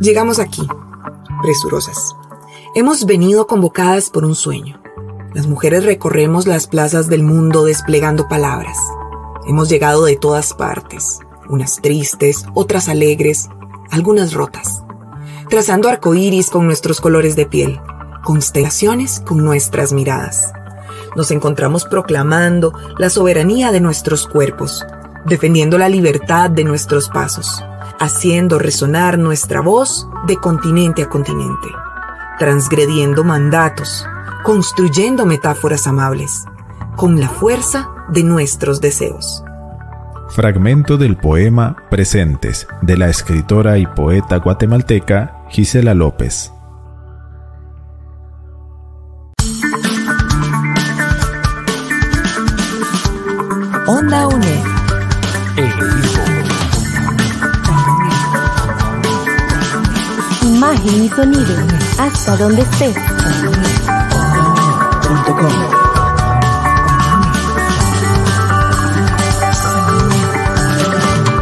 Llegamos aquí, presurosas. Hemos venido convocadas por un sueño. Las mujeres recorremos las plazas del mundo desplegando palabras. Hemos llegado de todas partes, unas tristes, otras alegres, algunas rotas, trazando arcoíris con nuestros colores de piel, constelaciones con nuestras miradas. Nos encontramos proclamando la soberanía de nuestros cuerpos, defendiendo la libertad de nuestros pasos, haciendo resonar nuestra voz de continente a continente, transgrediendo mandatos, construyendo metáforas amables, con la fuerza de nuestros deseos. Fragmento del poema Presentes de la escritora y poeta guatemalteca Gisela López. Onda UNED. Imagen y sonido. Hasta donde estés.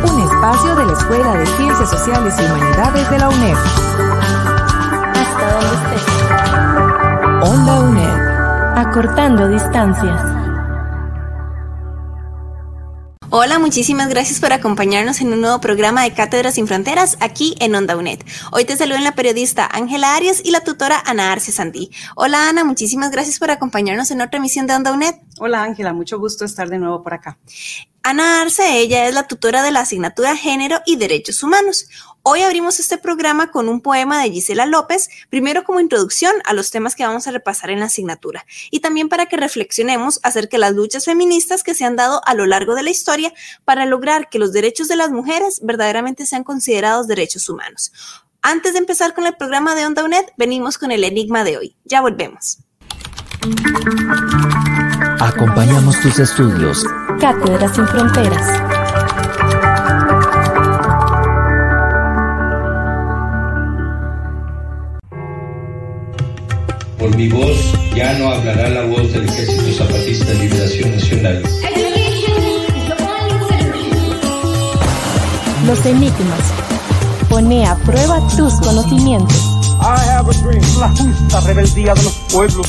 Un espacio de la Escuela de Ciencias Sociales y Humanidades de la UNED. Hasta donde estés. Onda UNED. Acortando distancias. Hola, muchísimas gracias por acompañarnos en un nuevo programa de Cátedras sin Fronteras aquí en Onda UNED. Hoy te saludan la periodista Ángela Arias y la tutora Ana Arce Sandí. Hola Ana, muchísimas gracias por acompañarnos en otra emisión de Onda UNED. Hola Ángela, mucho gusto estar de nuevo por acá. Ana Arce, ella es la tutora de la asignatura Género y Derechos Humanos. Hoy abrimos este programa con un poema de Gisela López, primero como introducción a los temas que vamos a repasar en la asignatura y también para que reflexionemos acerca de las luchas feministas que se han dado a lo largo de la historia para lograr que los derechos de las mujeres verdaderamente sean considerados derechos humanos. Antes de empezar con el programa de Onda UNED, venimos con el enigma de hoy. Ya volvemos. Acompañamos tus estudios. Cátedras sin Fronteras. Por mi voz ya no hablará la voz del Ejército Zapatista de Liberación Nacional. Los enigmas. Pone a prueba tus conocimientos. I have a dream. La justa rebeldía de los pueblos.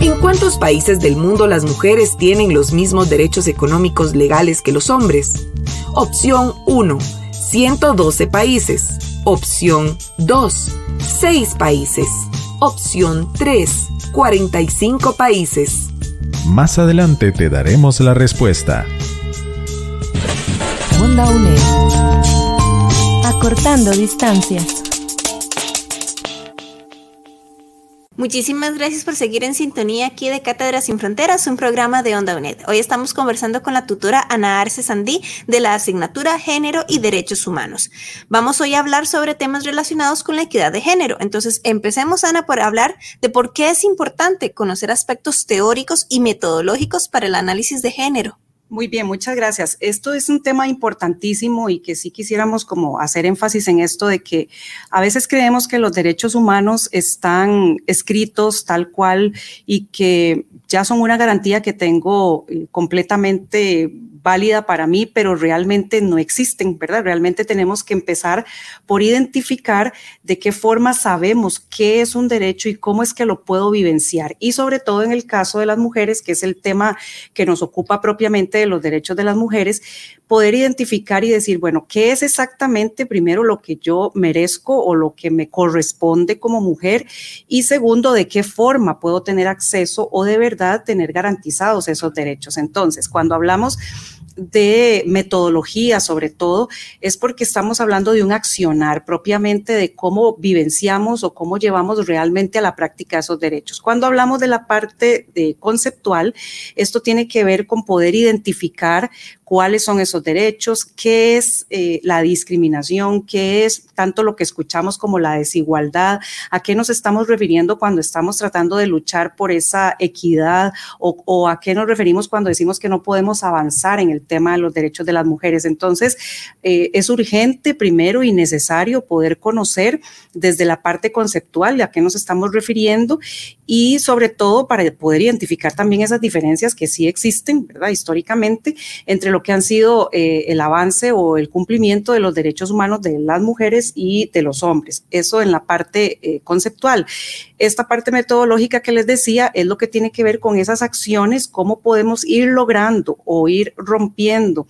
¿En cuántos países del mundo las mujeres tienen los mismos derechos económicos legales que los hombres? Opción 1. 112 países. Opción 2, 6 países. Opción 3, 45 países. Más adelante te daremos la respuesta. Onda UNED. Acortando distancias. Muchísimas gracias por seguir en sintonía aquí de Cátedras sin Fronteras, un programa de Onda UNED. Hoy estamos conversando con la tutora Ana Arce Sandí de la asignatura Género y Derechos Humanos. Vamos hoy a hablar sobre temas relacionados con la equidad de género. Entonces, empecemos, Ana, por hablar de por qué es importante conocer aspectos teóricos y metodológicos para el análisis de género. Muy bien, muchas gracias. Esto es un tema importantísimo y que sí quisiéramos como hacer énfasis en esto de que a veces creemos que los derechos humanos están escritos tal cual y que ya son una garantía que tengo eh, completamente válida para mí, pero realmente no existen, ¿verdad? Realmente tenemos que empezar por identificar de qué forma sabemos qué es un derecho y cómo es que lo puedo vivenciar. Y sobre todo en el caso de las mujeres, que es el tema que nos ocupa propiamente de los derechos de las mujeres, poder identificar y decir, bueno, ¿qué es exactamente primero lo que yo merezco o lo que me corresponde como mujer? Y segundo, ¿de qué forma puedo tener acceso o de verdad tener garantizados esos derechos? Entonces, cuando hablamos de metodología sobre todo, es porque estamos hablando de un accionar propiamente de cómo vivenciamos o cómo llevamos realmente a la práctica esos derechos. Cuando hablamos de la parte conceptual, esto tiene que ver con poder identificar cuáles son esos derechos, qué es eh, la discriminación, qué es tanto lo que escuchamos como la desigualdad, a qué nos estamos refiriendo cuando estamos tratando de luchar por esa equidad o, o a qué nos referimos cuando decimos que no podemos avanzar en el tema de los derechos de las mujeres. Entonces, eh, es urgente primero y necesario poder conocer desde la parte conceptual a qué nos estamos refiriendo y sobre todo para poder identificar también esas diferencias que sí existen, ¿verdad? Históricamente, entre lo que han sido eh, el avance o el cumplimiento de los derechos humanos de las mujeres y de los hombres. Eso en la parte eh, conceptual. Esta parte metodológica que les decía es lo que tiene que ver con esas acciones, cómo podemos ir logrando o ir rompiendo rompiendo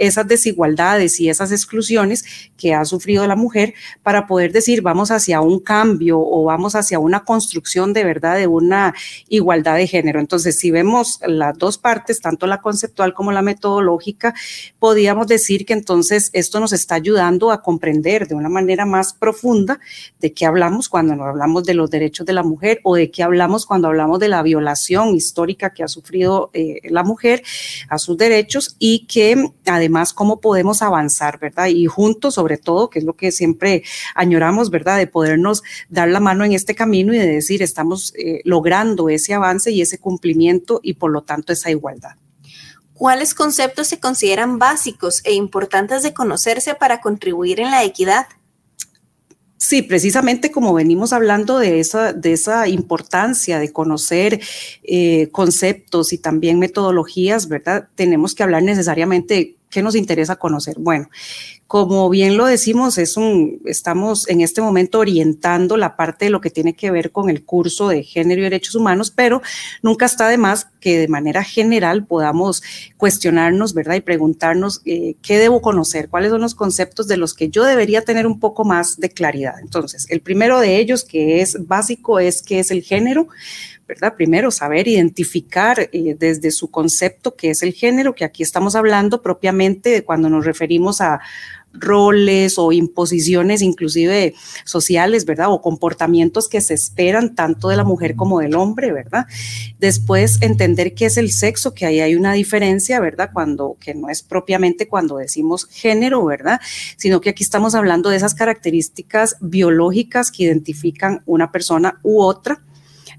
esas desigualdades y esas exclusiones que ha sufrido la mujer para poder decir vamos hacia un cambio o vamos hacia una construcción de verdad de una igualdad de género. Entonces, si vemos las dos partes, tanto la conceptual como la metodológica, podríamos decir que entonces esto nos está ayudando a comprender de una manera más profunda de qué hablamos cuando nos hablamos de los derechos de la mujer o de qué hablamos cuando hablamos de la violación histórica que ha sufrido eh, la mujer a sus derechos y que además además cómo podemos avanzar, ¿verdad? Y juntos, sobre todo, que es lo que siempre añoramos, ¿verdad? De podernos dar la mano en este camino y de decir, estamos eh, logrando ese avance y ese cumplimiento y por lo tanto esa igualdad. ¿Cuáles conceptos se consideran básicos e importantes de conocerse para contribuir en la equidad? Sí, precisamente como venimos hablando de esa, de esa importancia de conocer eh, conceptos y también metodologías, ¿verdad? Tenemos que hablar necesariamente ¿Qué nos interesa conocer? Bueno, como bien lo decimos, es un, estamos en este momento orientando la parte de lo que tiene que ver con el curso de género y derechos humanos, pero nunca está de más que de manera general podamos cuestionarnos, ¿verdad? Y preguntarnos eh, qué debo conocer, cuáles son los conceptos de los que yo debería tener un poco más de claridad. Entonces, el primero de ellos, que es básico, es qué es el género. ¿verdad? Primero, saber identificar eh, desde su concepto qué es el género, que aquí estamos hablando propiamente de cuando nos referimos a roles o imposiciones inclusive sociales, ¿verdad? O comportamientos que se esperan tanto de la mujer como del hombre, ¿verdad? Después entender qué es el sexo, que ahí hay una diferencia, ¿verdad? Cuando, que no es propiamente cuando decimos género, ¿verdad? Sino que aquí estamos hablando de esas características biológicas que identifican una persona u otra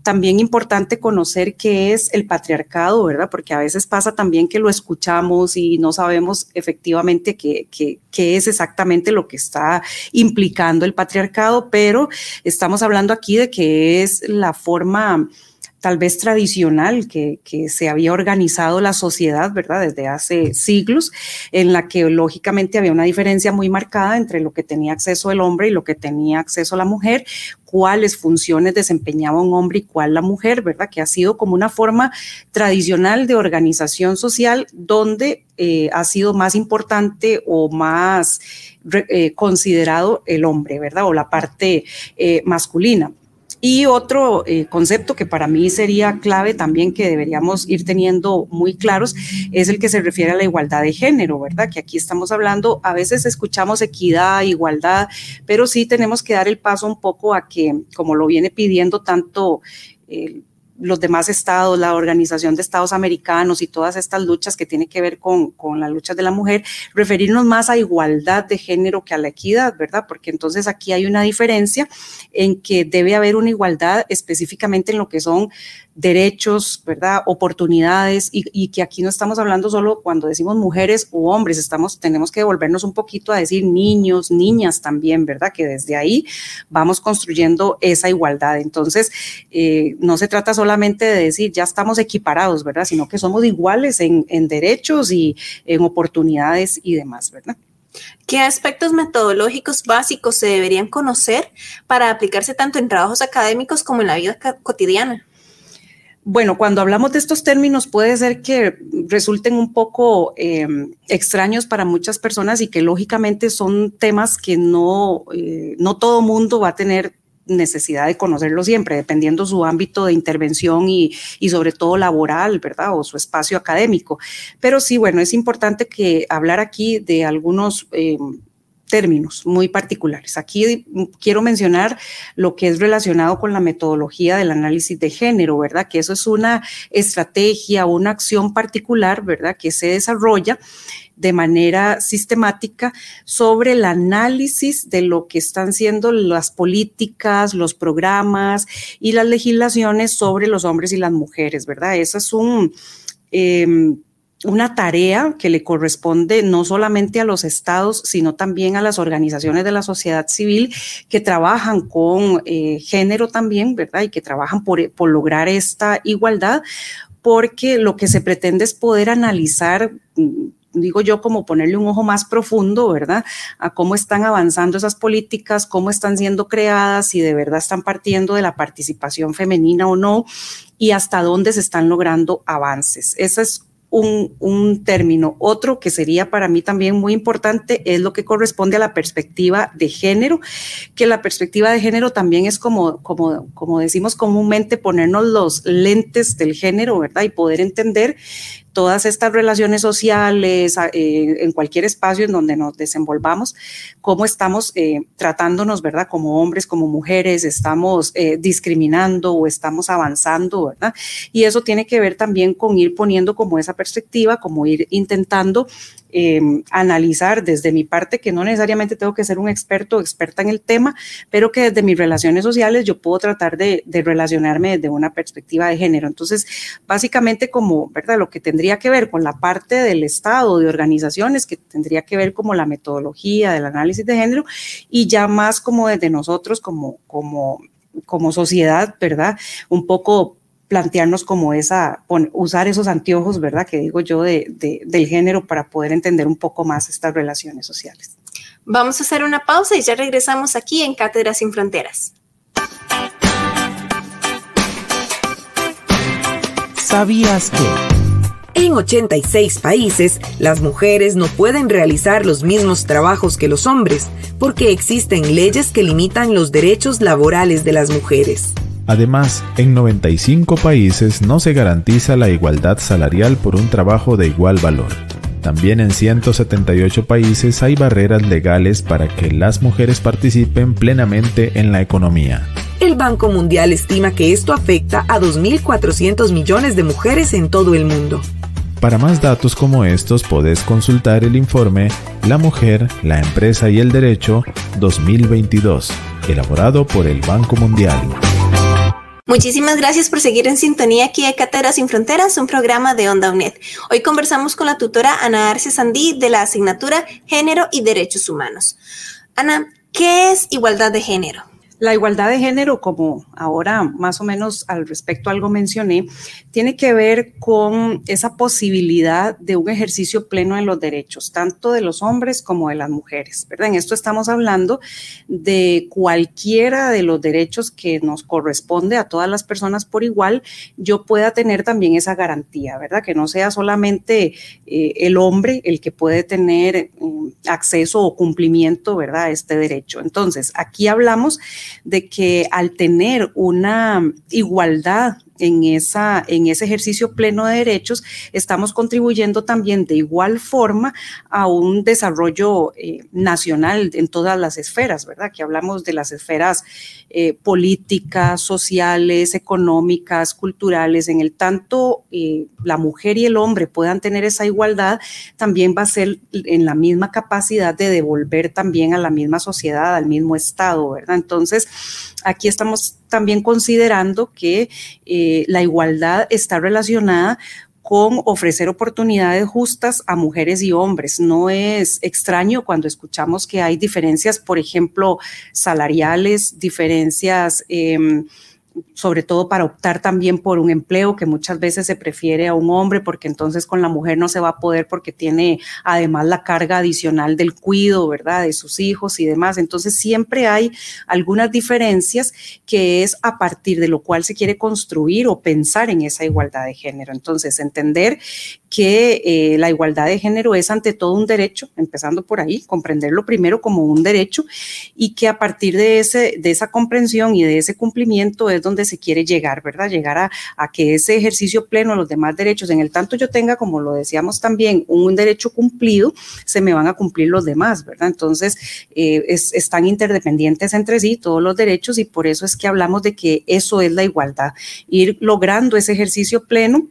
también importante conocer qué es el patriarcado, ¿verdad? Porque a veces pasa también que lo escuchamos y no sabemos efectivamente qué, qué es exactamente lo que está implicando el patriarcado, pero estamos hablando aquí de que es la forma tal vez tradicional que, se había organizado la sociedad, ¿verdad? Desde hace siglos, en la que lógicamente había una diferencia muy marcada entre lo que tenía acceso el hombre y lo que tenía acceso la mujer, cuáles funciones desempeñaba un hombre y cuál la mujer, ¿verdad? Que ha sido como una forma tradicional de organización social donde eh, ha sido más importante o más eh, considerado el hombre, ¿verdad? O la parte eh, masculina. Y otro eh, concepto que para mí sería clave también que deberíamos ir teniendo muy claros es el que se refiere a la igualdad de género, ¿verdad? Que aquí estamos hablando, a veces escuchamos equidad, igualdad, pero sí tenemos que dar el paso un poco a que, como lo viene pidiendo tanto el los demás estados, la Organización de Estados Americanos y todas estas luchas que tienen que ver con, con las luchas de la mujer, referirnos más a igualdad de género que a la equidad, ¿verdad? Porque entonces aquí hay una diferencia en que debe haber una igualdad específicamente en lo que son derechos, ¿verdad? Oportunidades y, que aquí no estamos hablando solo cuando decimos mujeres o hombres, estamos, tenemos que volvernos un poquito a decir niños, niñas también, ¿verdad? Que desde ahí vamos construyendo esa igualdad. Entonces, eh, no se trata solamente de decir ya estamos equiparados, ¿verdad? Sino que somos iguales en, en derechos y en oportunidades y demás, ¿verdad? ¿Qué aspectos metodológicos básicos se deberían conocer para aplicarse tanto en trabajos académicos como en la vida cotidiana? Bueno, cuando hablamos de estos términos puede ser que resulten un poco em, extraños para muchas personas y que lógicamente son temas que no, eh, no todo mundo va a tener necesidad de conocerlo siempre, dependiendo su ámbito de intervención y, y, sobre todo laboral, ¿verdad? O su espacio académico. Pero sí, bueno, es importante que hablar aquí de algunos eh, términos muy particulares. Aquí quiero mencionar lo que es relacionado con la metodología del análisis de género, ¿verdad? Que eso es una estrategia, una acción particular, ¿verdad? Que se desarrolla de manera sistemática sobre el análisis de lo que están siendo las políticas, los programas y las legislaciones sobre los hombres y las mujeres, ¿verdad? Eso es un... Eh, una tarea que le corresponde no solamente a los estados, sino también a las organizaciones de la sociedad civil que trabajan con eh, género también, ¿verdad? Y que trabajan por, por lograr esta igualdad, porque lo que se pretende es poder analizar mm, digo yo, como ponerle un ojo más profundo, ¿verdad? A cómo están avanzando esas políticas, cómo están siendo creadas, si de verdad están partiendo de la participación femenina o no, y hasta dónde se están logrando avances. Esa es un, término. Otro que sería para mí también muy importante es lo que corresponde a la perspectiva de género, que la perspectiva de género también es como, como, como decimos comúnmente, ponernos los lentes del género, ¿verdad? Y poder entender todas estas relaciones sociales, eh, en cualquier espacio en donde nos desenvolvamos, cómo estamos eh, tratándonos, ¿verdad? Como hombres, como mujeres, estamos eh, discriminando o estamos avanzando, ¿verdad? Y eso tiene que ver también con ir poniendo como esa perspectiva, como ir intentando Em, analizar desde mi parte, que no necesariamente tengo que ser un experto o experta en el tema, pero que desde mis relaciones sociales yo puedo tratar de, relacionarme desde una perspectiva de género. Entonces, básicamente como, ¿verdad? Lo que tendría que ver con la parte del Estado, de organizaciones, que tendría que ver como la metodología del análisis de género y ya más como desde nosotros como, como, como sociedad, ¿verdad? Un poco plantearnos como esa, usar esos anteojos, ¿verdad? Que digo yo de, del género para poder entender un poco más estas relaciones sociales. Vamos a hacer una pausa y ya regresamos aquí en Cátedras sin Fronteras. ¿Sabías que? En 86 países, las mujeres no pueden realizar los mismos trabajos que los hombres porque existen leyes que limitan los derechos laborales de las mujeres. Además, en 95 países no se garantiza la igualdad salarial por un trabajo de igual valor. También en 178 países hay barreras legales para que las mujeres participen plenamente en la economía. El Banco Mundial estima que esto afecta a 2.400 millones de mujeres en todo el mundo. Para más datos como estos podés consultar el informe La Mujer, la Empresa y el Derecho 2022, elaborado por el Banco Mundial. Muchísimas gracias por seguir en sintonía aquí de Cátedras sin Fronteras, un programa de Onda UNED. Hoy conversamos con la tutora Ana Arce Sandí de la asignatura Género y Derechos Humanos. Ana, ¿qué es igualdad de género? La igualdad de género, como ahora más o menos al respecto algo mencioné, tiene que ver con esa posibilidad de un ejercicio pleno en los derechos, tanto de los hombres como de las mujeres, ¿verdad? En esto estamos hablando de cualquiera de los derechos que nos corresponde a todas las personas por igual, yo pueda tener también esa garantía, ¿verdad? Que no sea solamente eh, el hombre el que puede tener eh, acceso o cumplimiento, ¿verdad? A este derecho. Entonces, aquí hablamos de que al tener una igualdad en, esa, en ese ejercicio pleno de derechos, estamos contribuyendo también de igual forma a un desarrollo eh, nacional en todas las esferas, ¿verdad? Que hablamos de las esferas eh, políticas, sociales, económicas, culturales, en el tanto eh, la mujer y el hombre puedan tener esa igualdad, también va a ser en la misma capacidad de devolver también a la misma sociedad, al mismo Estado, ¿verdad? Entonces, aquí estamos también considerando que eh, la igualdad está relacionada con ofrecer oportunidades justas a mujeres y hombres. No es extraño cuando escuchamos que hay diferencias, por ejemplo, salariales, diferencias... Eh, sobre todo para optar también por un empleo que muchas veces se prefiere a un hombre porque entonces con la mujer no se va a poder porque tiene además la carga adicional del cuido, ¿verdad? De sus hijos y demás. Entonces siempre hay algunas diferencias que es a partir de lo cual se quiere construir o pensar en esa igualdad de género. Entonces entender que eh, la igualdad de género es ante todo un derecho, empezando por ahí, comprenderlo primero como un derecho y que a partir de, ese, de esa comprensión y de ese cumplimiento es donde se quiere llegar, ¿verdad? Llegar a, que ese ejercicio pleno, los demás derechos, en el tanto yo tenga, como lo decíamos también, un derecho cumplido, se me van a cumplir los demás, ¿verdad? Entonces, eh, están interdependientes entre sí todos los derechos y por eso es que hablamos de que eso es la igualdad, ir logrando ese ejercicio pleno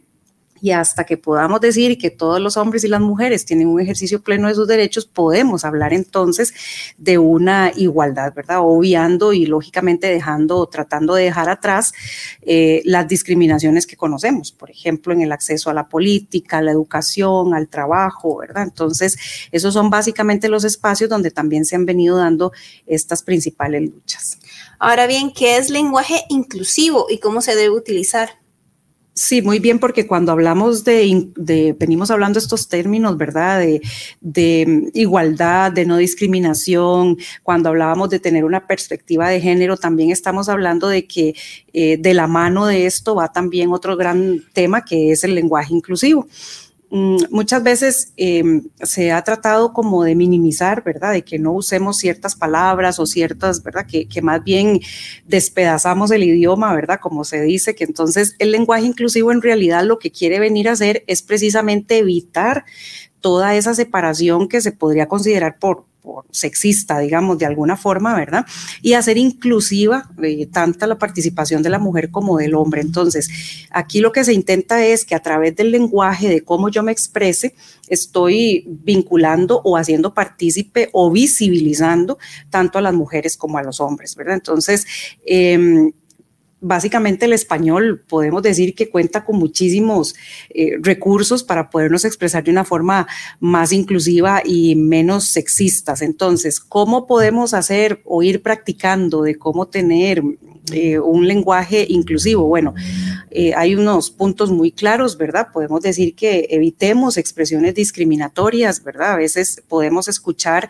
y hasta que podamos decir que todos los hombres y las mujeres tienen un ejercicio pleno de sus derechos, podemos hablar entonces de una igualdad, ¿verdad? Obviando y lógicamente dejando o tratando de dejar atrás eh, las discriminaciones que conocemos, por ejemplo, en el acceso a la política, a la educación, al trabajo, ¿verdad? Entonces, esos son básicamente los espacios donde también se han venido dando estas principales luchas. Ahora bien, ¿qué es lenguaje inclusivo y cómo se debe utilizar? Sí, muy bien, porque cuando hablamos de, venimos hablando estos términos, ¿verdad? De, igualdad, de no discriminación, cuando hablábamos de tener una perspectiva de género, también estamos hablando de que eh, de la mano de esto va también otro gran tema que es el lenguaje inclusivo. Mm, muchas veces em, se ha tratado como de minimizar, ¿verdad? De que no usemos ciertas palabras o ciertas, ¿verdad? Que, que, más bien despedazamos el idioma, ¿verdad? Como se dice, que entonces el lenguaje inclusivo en realidad lo que quiere venir a hacer es precisamente evitar toda esa separación que se podría considerar por, sexista, digamos, de alguna forma, ¿verdad? Y hacer inclusiva eh, tanta la participación de la mujer como del hombre. Entonces, aquí lo que se intenta es que a través del lenguaje, de cómo yo me exprese, estoy vinculando o haciendo partícipe o visibilizando tanto a las mujeres como a los hombres, ¿verdad? Entonces, eh, básicamente el español podemos decir que cuenta con muchísimos eh, recursos para podernos expresar de una forma más inclusiva y menos sexistas. Entonces, ¿cómo podemos hacer o ir practicando de cómo tener eh, un lenguaje inclusivo? Bueno, eh, hay unos puntos muy claros, ¿verdad? Podemos decir que evitemos expresiones discriminatorias, ¿verdad? A veces podemos escuchar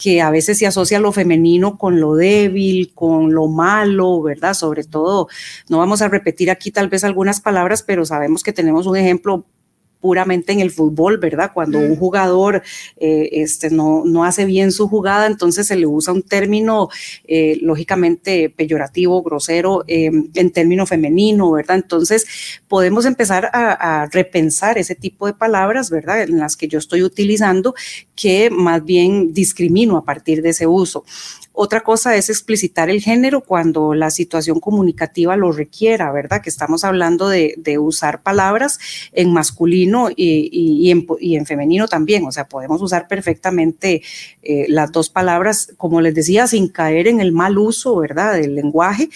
que a veces se asocia lo femenino con lo débil, con lo malo, ¿verdad? Sobre todo, no vamos a repetir aquí tal vez algunas palabras, pero sabemos que tenemos un ejemplo puramente en el fútbol, ¿verdad? Cuando un jugador eh, este, no, no, hace bien su jugada, entonces se le usa un término eh, lógicamente peyorativo, grosero, em, en término femenino, ¿verdad? Entonces podemos empezar a, a, repensar ese tipo de palabras, ¿verdad? En las que yo estoy utilizando que más bien discrimino a partir de ese uso. Otra cosa es explicitar el género cuando la situación comunicativa lo requiera, ¿verdad? Que estamos hablando de, usar palabras en masculino y, en, femenino también. O sea, podemos usar perfectamente eh, las dos palabras, como les decía, sin caer en el mal uso, ¿verdad? Del lenguaje.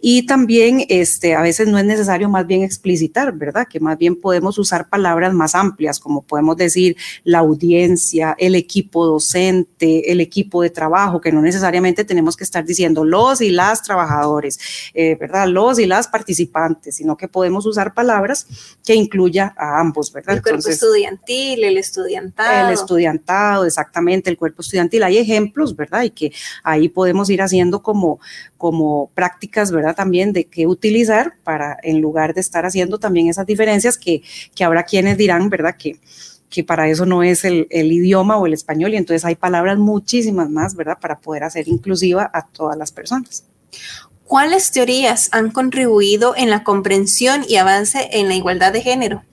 Y también este, a veces no es necesario más bien explicitar, ¿verdad? Que más bien podemos usar palabras más amplias, como podemos decir la audiencia, el equipo docente, el equipo de trabajo, que no necesariamente tenemos que estar diciendo los y las trabajadores, eh, ¿verdad? Los y las participantes, sino que podemos usar palabras que incluya a ambos, ¿verdad? El cuerpo estudiantil, el estudiantado. El estudiantado, exactamente, el cuerpo estudiantil. Hay ejemplos, ¿verdad? Y que ahí podemos ir haciendo como, como prácticas, ¿verdad? También de qué utilizar para, en lugar de estar haciendo también esas diferencias que, que habrá quienes dirán, ¿verdad? Que que para eso no es el, idioma o el español y entonces hay palabras muchísimas más, ¿verdad? Para poder hacer inclusiva a todas las personas. ¿Cuáles teorías han contribuido en la comprensión y avance en la igualdad de género?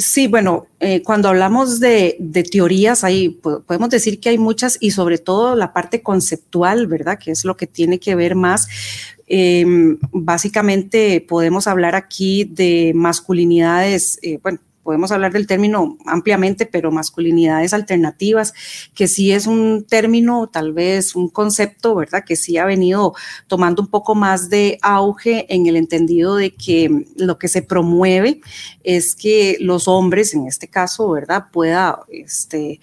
Sí, bueno, eh, cuando hablamos de, teorías, hay, podemos decir que hay muchas y sobre todo la parte conceptual, ¿verdad? Que es lo que tiene que ver más. Em, básicamente podemos hablar aquí de masculinidades, eh, bueno, podemos hablar del término ampliamente, pero masculinidades alternativas, que sí es un término, tal vez un concepto, ¿verdad? Que sí ha venido tomando un poco más de auge en el entendido de que lo que se promueve es que los hombres, en este caso, ¿verdad? Pueda este,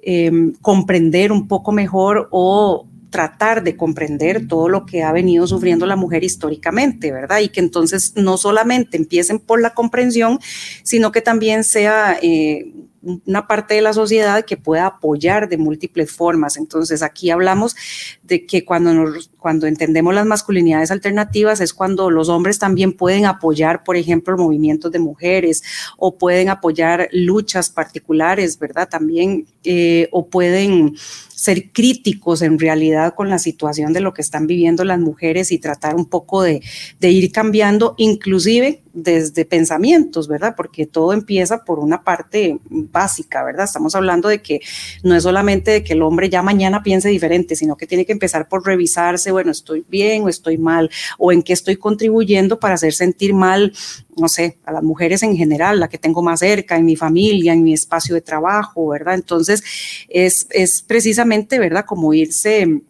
em, comprender un poco mejor o tratar de comprender todo lo que ha venido sufriendo la mujer históricamente, ¿verdad? Y que entonces no solamente empiecen por la comprensión, sino que también sea eh, una parte de la sociedad que pueda apoyar de múltiples formas. Entonces, aquí hablamos de que cuando, nos, cuando entendemos las masculinidades alternativas es cuando los hombres también pueden apoyar, por ejemplo, movimientos de mujeres o pueden apoyar luchas particulares, ¿verdad? También, eh, o pueden ser críticos en realidad con la situación de lo que están viviendo las mujeres y tratar un poco de, ir cambiando, inclusive desde pensamientos, ¿verdad? Porque todo empieza por una parte básica, ¿verdad? Estamos hablando de que no es solamente de que el hombre ya mañana piense diferente, sino que tiene que empezar por revisarse, bueno, estoy bien o estoy mal, o en qué estoy contribuyendo para hacer sentir mal no sé, a las mujeres en general, la que tengo más cerca, en mi familia, en mi espacio de trabajo, ¿verdad? Entonces, es, es precisamente, ¿verdad? Como irse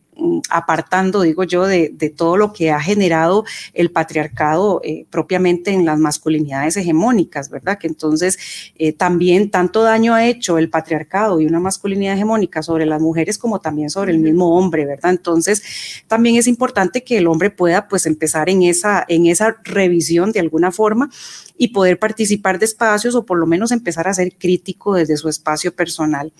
apartando, digo yo, de, todo lo que ha generado el patriarcado eh, propiamente en las masculinidades hegemónicas, ¿verdad? Que entonces eh, también tanto daño ha hecho el patriarcado y una masculinidad hegemónica sobre las mujeres como también sobre el mismo hombre, ¿verdad? Entonces también es importante que el hombre pueda pues empezar en esa, en esa revisión de alguna forma y poder participar de espacios o por lo menos empezar a ser crítico desde su espacio personal.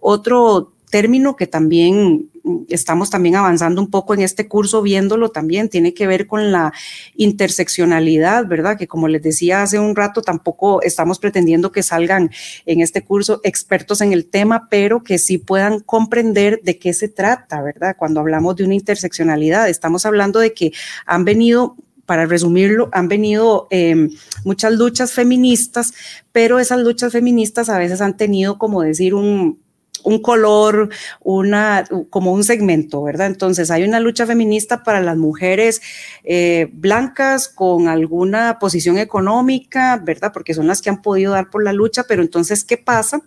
Otro término que también estamos también avanzando un poco en este curso, viéndolo también, tiene que ver con la interseccionalidad, ¿verdad? Que como les decía hace un rato, tampoco estamos pretendiendo que salgan en este curso expertos en el tema, pero que sí puedan comprender de qué se trata, ¿verdad? Cuando hablamos de una interseccionalidad, estamos hablando de que han venido para resumirlo, han venido em, muchas luchas feministas, pero esas luchas feministas a veces han tenido, como decir, un, un color, una, como un segmento, ¿verdad? Entonces hay una lucha feminista para las mujeres eh, blancas con alguna posición económica, ¿verdad? Porque son las que han podido dar por la lucha, pero entonces, ¿qué pasa?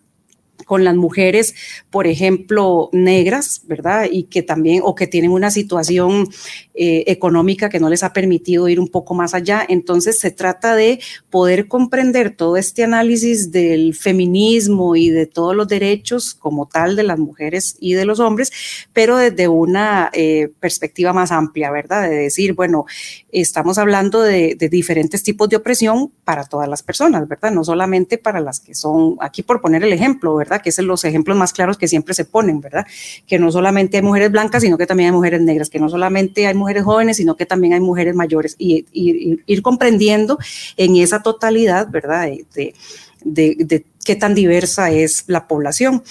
Con las mujeres, por ejemplo, negras, ¿verdad? Y que también, o que tienen una situación eh, económica que no les ha permitido ir un poco más allá. Entonces se trata de poder comprender todo este análisis del feminismo y de todos los derechos como tal de las mujeres y de los hombres, pero desde una eh, perspectiva más amplia, ¿verdad? De decir, bueno, estamos hablando de, de, diferentes tipos de opresión para todas las personas, ¿verdad? No solamente para las que son, aquí por poner el ejemplo, ¿verdad? Que es los ejemplos más claros que siempre se ponen, ¿verdad? Que no solamente hay mujeres blancas, sino que también hay mujeres negras, que no solamente hay mujeres mujeres jóvenes, sino que también hay mujeres mayores y, ir comprendiendo en esa totalidad, ¿verdad? De, de, qué tan diversa es la población.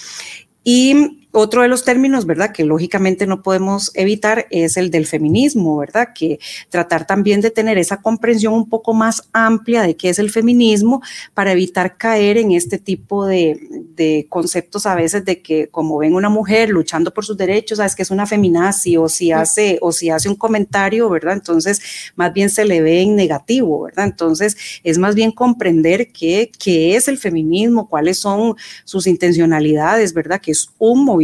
Y otro de los términos, ¿verdad? Que lógicamente no podemos evitar es el del feminismo, ¿verdad? Que tratar también de tener esa comprensión un poco más amplia de qué es el feminismo para evitar caer en este tipo de, de conceptos a veces de que como ven una mujer luchando por sus derechos, sabes que es una feminazi o si hace o si hace un comentario, ¿verdad? Entonces, más bien se le ve en negativo, ¿verdad? Entonces, es más bien comprender qué, qué es el feminismo, cuáles son sus intencionalidades, ¿verdad? Que es un movimiento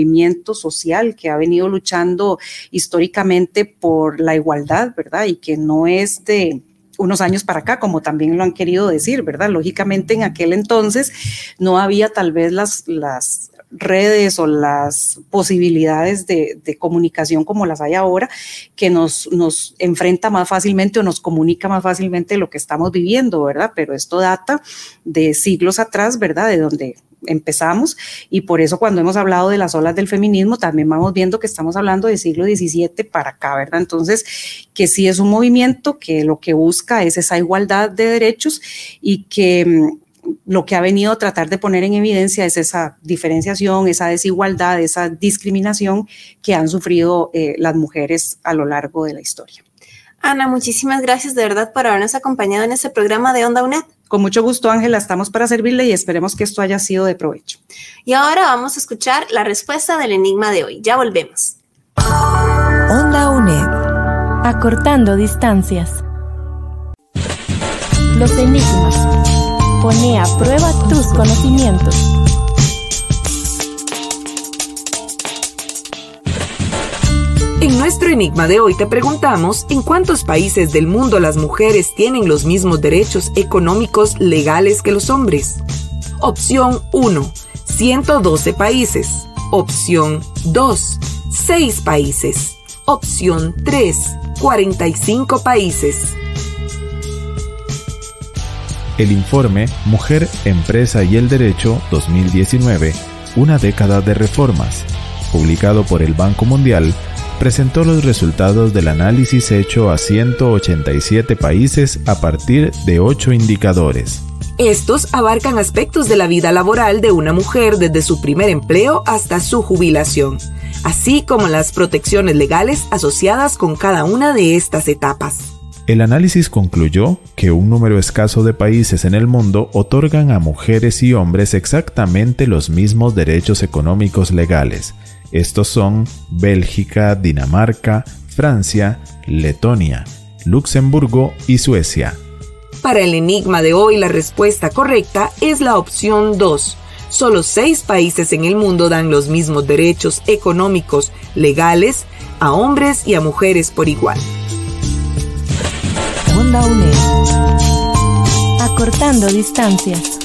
social que ha venido luchando históricamente por la igualdad, ¿verdad? Y que no es de unos años para acá, como también lo han querido decir, ¿verdad? Lógicamente en aquel entonces no había tal vez las, las redes o las posibilidades de, comunicación como las hay ahora, que nos, nos enfrenta más fácilmente o nos comunica más fácilmente lo que estamos viviendo, ¿verdad? Pero esto data de siglos atrás, ¿verdad? De donde empezamos y por eso cuando hemos hablado de las olas del feminismo también vamos viendo que estamos hablando del siglo XVII para acá, ¿verdad? Entonces, que sí es un movimiento que lo que busca es esa igualdad de derechos y que mm, lo que ha venido a tratar de poner en evidencia es esa diferenciación, esa desigualdad, esa discriminación que han sufrido eh, las mujeres a lo largo de la historia. Ana, muchísimas gracias de verdad por habernos acompañado en este programa de Onda UNED. Con mucho gusto, Ángela, estamos para servirle y esperemos que esto haya sido de provecho. Y ahora vamos a escuchar la respuesta del enigma de hoy. Ya volvemos. Onda UNED. Acortando distancias. Los enigmas. Pone a prueba tus conocimientos. En nuestro enigma de hoy te preguntamos en cuántos países del mundo las mujeres tienen los mismos derechos económicos legales que los hombres. Opción 1, 112 países. Opción 2, 6 países. Opción 3, 45 países. El informe Mujer, Empresa y el Derecho 2019, una década de reformas, publicado por el Banco Mundial, presentó los resultados del análisis hecho a 187 países a partir de 8 indicadores. Estos abarcan aspectos de la vida laboral de una mujer desde su primer empleo hasta su jubilación, así como las protecciones legales asociadas con cada una de estas etapas. El análisis concluyó que un número escaso de países en el mundo otorgan a mujeres y hombres exactamente los mismos derechos económicos legales, estos son Bélgica, Dinamarca, Francia, Letonia, Luxemburgo y Suecia. Para el enigma de hoy, la respuesta correcta es la opción 2. Solo seis países en el mundo dan los mismos derechos económicos legales a hombres y a mujeres por igual. Acortando distancias.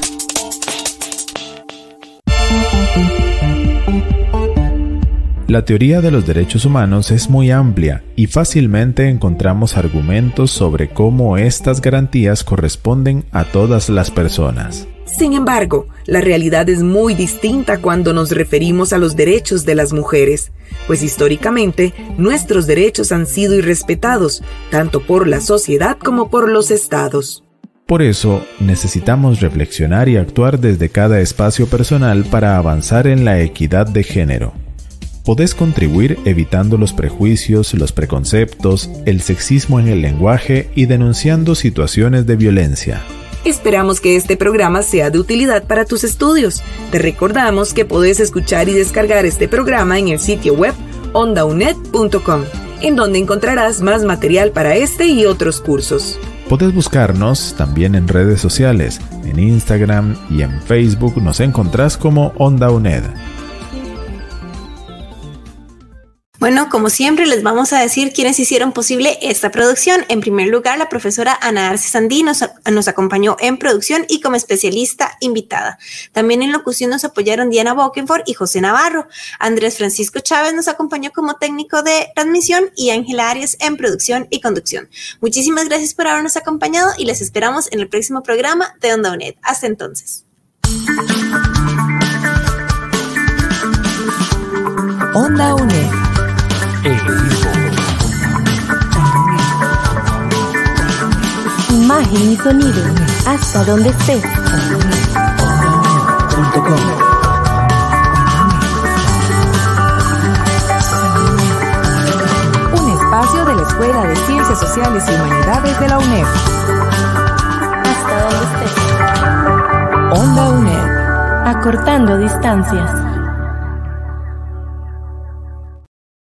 La teoría de los derechos humanos es muy amplia y fácilmente encontramos argumentos sobre cómo estas garantías corresponden a todas las personas. Sin embargo, la realidad es muy distinta cuando nos referimos a los derechos de las mujeres, pues históricamente nuestros derechos han sido irrespetados, tanto por la sociedad como por los estados. Por eso, necesitamos reflexionar y actuar desde cada espacio personal para avanzar en la equidad de género podés contribuir evitando los prejuicios, los preconceptos, el sexismo en el lenguaje y denunciando situaciones de violencia. Esperamos que este programa sea de utilidad para tus estudios. Te recordamos que podés escuchar y descargar este programa en el sitio web ondaunet.com, en donde encontrarás más material para este y otros cursos. Podés buscarnos también en redes sociales, en Instagram y en Facebook nos encontrás como Onda Bueno, como siempre, les vamos a decir quiénes hicieron posible esta producción. En primer lugar, la profesora Ana Arce Sandí nos, acompañó en producción y como especialista invitada. También en locución nos apoyaron Diana Bokenford y José Navarro. Andrés Francisco Chávez nos acompañó como técnico de transmisión y Ángela Arias en producción y conducción. Muchísimas gracias por habernos acompañado y les esperamos en el próximo programa de Onda UNED. Hasta entonces. Onda UNED Imagen y sonido, hasta donde estés. Un espacio de la Escuela de Ciencias Sociales y Humanidades de la UNED. Hasta donde estés. Onda UNED. Acortando distancias.